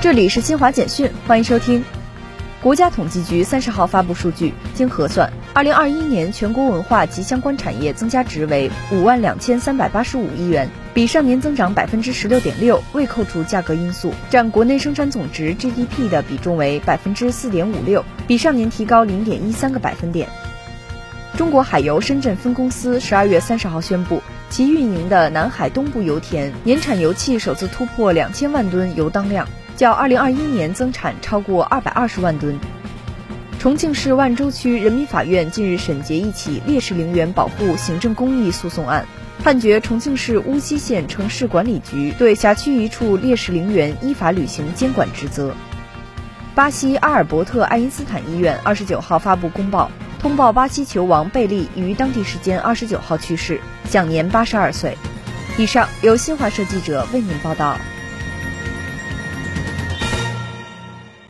这里是新华简讯，欢迎收听。国家统计局三十号发布数据，经核算，二零二一年全国文化及相关产业增加值为五万两千三百八十五亿元，比上年增长百分之十六点六，未扣除价格因素，占国内生产总值 GDP 的比重为百分之四点五六，比上年提高零点一三个百分点。中国海油深圳分公司十二月三十号宣布，其运营的南海东部油田年产油气首次突破两千万吨油当量。较二零二一年增产超过二百二十万吨。重庆市万州区人民法院近日审结一起烈士陵园保护行政公益诉讼案，判决重庆市巫溪县城市管理局对辖区一处烈士陵园依法履行监管职责。巴西阿尔伯特·爱因斯坦医院二十九号发布公报，通报巴西球王贝利于当地时间二十九号去世，享年八十二岁。以上由新华社记者为您报道。